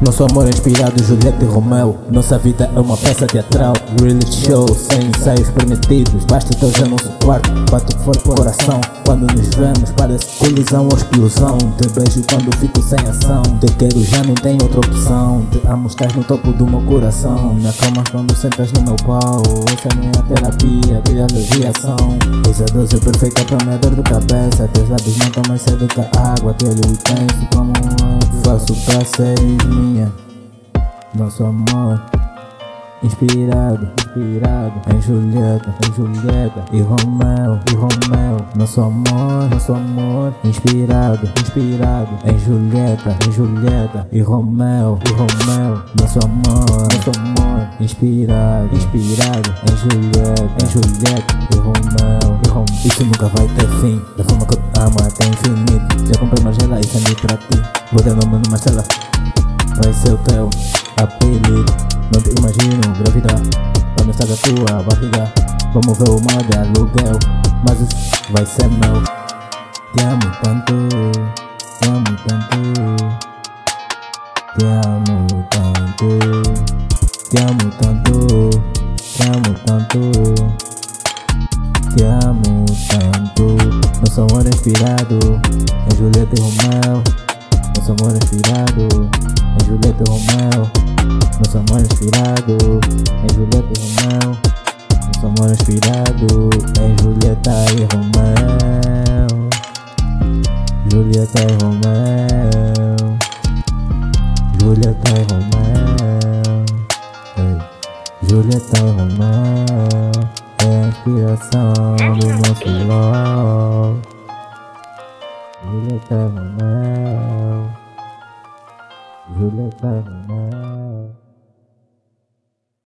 Nosso amor é inspirado Julieta e Romeu. Nossa vida é uma peça teatral. Reality show, sem ensaios permitidos. Basta teu já nosso quarto Bate forte o coração. Quando nos vemos parece colisão ou explosão. Te beijo quando fico sem ação. Te quero já não tem outra opção. Te amo, estás no topo do meu coração. Me acalmas quando sentas no meu pau. Essa é minha terapia, És a dose perfeita para minha dor de cabeça. Teus lábios matam mais cedo que a água. Teu olho intenso como um Faço pra seres minha Nosso amor Inspirado, inspirado em Julieta, em Julieta e Romeu, e Romeu. Nosso amor, nosso amor, inspirado, inspirado em Julieta, em Julieta e Romeu, e Romeu. Nosso amor, nosso amor, inspirado, inspirado em Julieta, em Julieta e Romeu, e Romeu. Isso nunca vai ter fim, da forma que eu amo até infinito. Já comprei uma gela e semi pra ti. Vou dar nome numa cela, vai ser o teu apelido. Não te imagino gravidar. Quando está da tua barriga. Vamos ver o mar de aluguel. Mas isso vai ser meu Te amo tanto. Te amo tanto. Te amo tanto. Te amo tanto. Te amo tanto. Te amo tanto. Nosso amor é inspirado. Em Julieta e Romeu Nosso amor é inspirado Em Julieta e Romeu nosso amor inspirado em Julieta e Romeu Nosso amor inspirado em Julieta e Romeu Julieta e Romeu Julieta e Romeu Julieta e Romeu É a inspiração do nosso love Julieta e Romeu Julieta e Romeu